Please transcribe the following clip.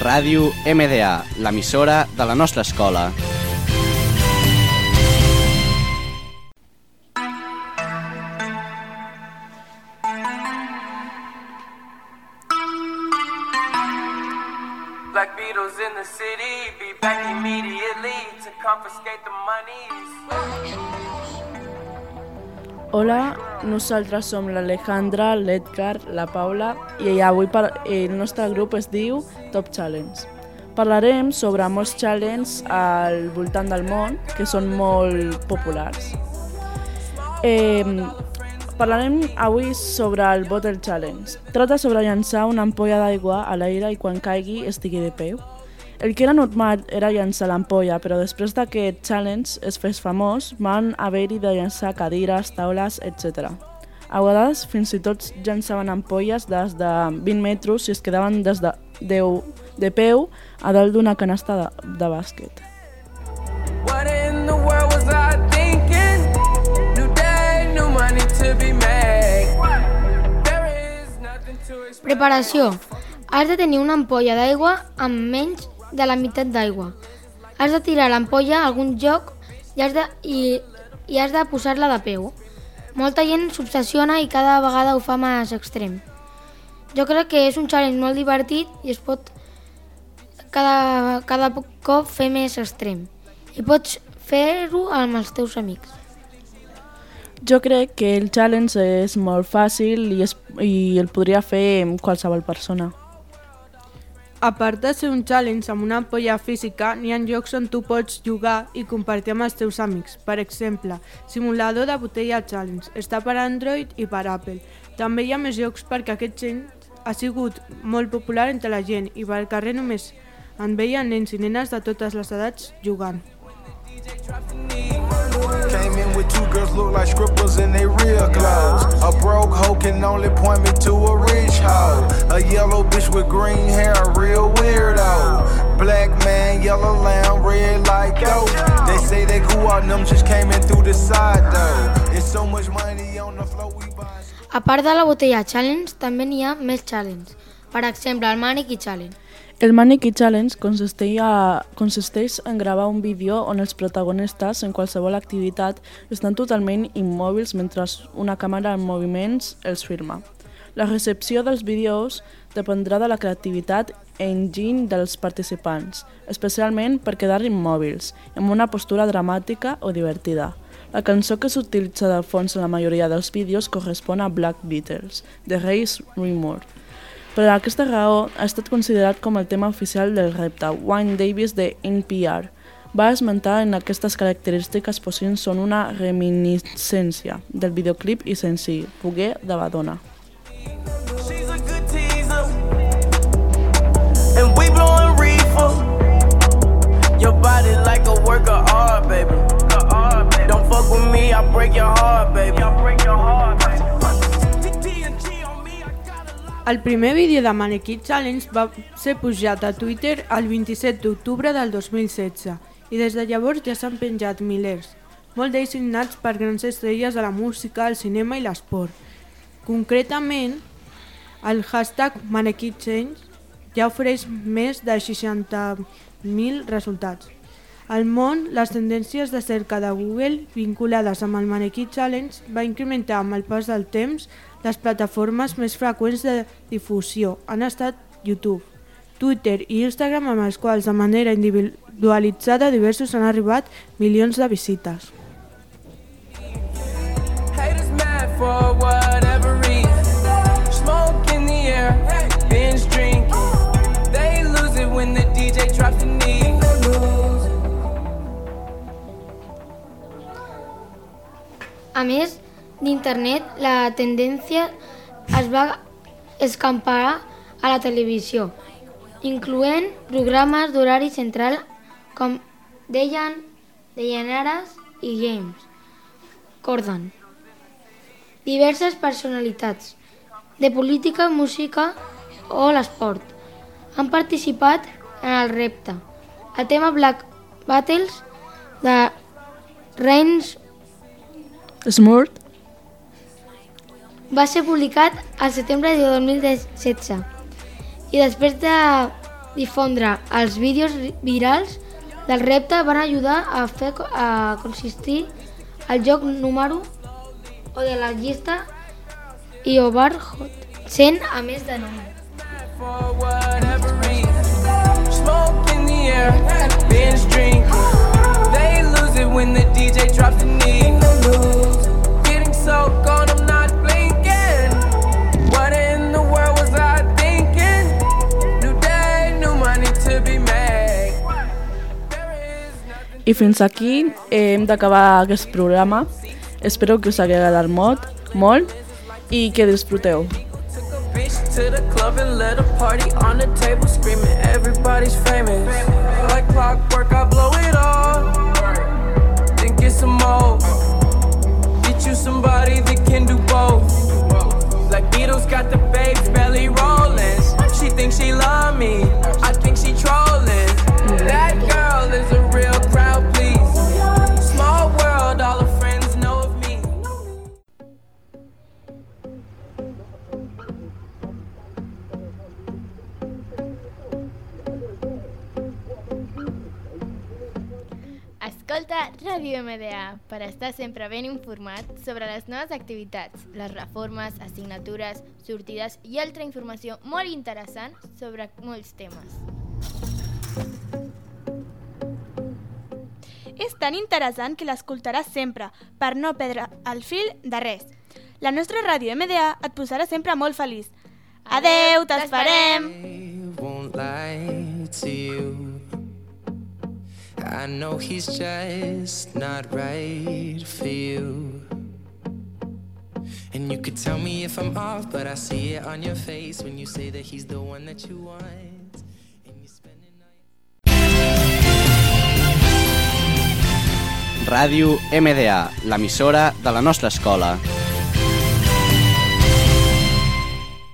Ràdio MDA, l'emissora de la nostra escola. Black Beatles in the city, be back immediately to confiscate the monies. Hola, nosaltres som l'Alejandra, l'Edgar, la Paula i avui par- el nostre grup es diu Top Challenge. Parlarem sobre molts challenges al voltant del món que són molt populars. Eh, parlarem avui sobre el Bottle Challenge. Trata sobre llançar una ampolla d'aigua a l'aire i quan caigui estigui de peu. El que era normal era llançar l'ampolla, però després d'aquest challenge es fes famós, van haver-hi de llançar cadires, taules, etc. A vegades fins i tot llançaven ampolles des de 20 metres i es quedaven des de 10 de peu a dalt d'una canasta de, de bàsquet. What in the world was I thinking? New day, new money to be made. There is nothing to explain. Preparació. Has de tenir una ampolla d'aigua amb menys de la meitat d'aigua. Has de tirar l'ampolla a algun lloc i has de, i, i has de posar-la de peu. Molta gent s'obsessiona i cada vegada ho fa més extrem. Jo crec que és un challenge molt divertit i es pot cada, cada cop fer més extrem. I pots fer-ho amb els teus amics. Jo crec que el challenge és molt fàcil i, es, i el podria fer qualsevol persona. A part de ser un challenge amb una ampolla física, n'hi ha llocs on tu pots jugar i compartir amb els teus amics. Per exemple, simulador de botella challenge. Està per Android i per Apple. També hi ha més llocs perquè aquest gent ha sigut molt popular entre la gent i pel carrer només en veien nens i nenes de totes les edats jugant. Came in with two girls look like in real clothes. A broke hoe can only point me to a rich hoe. A yellow bitch with green hair, goat. They say they grew on them, just came in through the side though. It's so much money on the floor, we buy. A part de la botella challenge, també n'hi ha més challenge. Per exemple, el Mannequin Challenge. El Mannequin Challenge consisteix, a, consisteix en gravar un vídeo on els protagonistes en qualsevol activitat estan totalment immòbils mentre una càmera en moviments els filma. La recepció dels vídeos dependrà de la creativitat enginy dels participants, especialment per quedar immòbils, amb una postura dramàtica o divertida. La cançó que s'utilitza de fons en la majoria dels vídeos correspon a Black Beatles, de Race Rumor, per aquesta raó, ha estat considerat com el tema oficial del repte Wine Davis de NPR. Va esmentar en aquestes característiques possibles són una reminiscència del videoclip i senzill, Poguer de Badona. A work of art, baby. Don't fuck with me, I break your heart, baby. A. El primer vídeo de Mannequin Challenge va ser pujat a Twitter el 27 d'octubre del 2016 i des de llavors ja s'han penjat milers, molt d'ells signats per grans estrelles de la música, el cinema i l'esport. Concretament, el hashtag Mannequin Change ja ofereix més de 60.000 resultats. Al món, les tendències de cerca de Google vinculades amb el Mannequin Challenge va incrementar amb el pas del temps les plataformes més freqüents de difusió han estat YouTube, Twitter i Instagram amb els quals de manera individualitzada diversos han arribat milions de visites. For A més d'internet, la tendència es va escampar a la televisió, incloent programes d'horari central com deien Deienares i James Corden. Diverses personalitats de política, música o l'esport han participat en el repte. El tema Black Battles de Reigns Smurt va ser publicat al setembre de 2016 i després de difondre els vídeos virals del repte van ajudar a fer a consistir el joc número o de la llista i Obar Hot, sent a més de nom. Smoke in the air, binge drinking. They lose it when the DJ drops the knee. I fins aquí hem d'acabar aquest programa. Espero que us hagi agradat molt, molt i que disfruteu. To the club and let a party on the table, screaming everybody's famous. Like clockwork, I blow it all. Then get some more. Get you somebody that can do both. Like Beatles got the babes belly rolling. She thinks she love me. Escolta Ràdio MDA per estar sempre ben informat sobre les noves activitats, les reformes, assignatures, sortides i altra informació molt interessant sobre molts temes. És tan interessant que l'escoltaràs sempre, per no perdre el fil de res. La nostra ràdio MDA et posarà sempre molt feliç. Adeu, t'esperem! I won't lie to you. I know he's just not right for you. And you could tell me if I'm off, but I see it on your face when you say that he's the one that you want. Ràdio MDA, l'emissora de la nostra escola.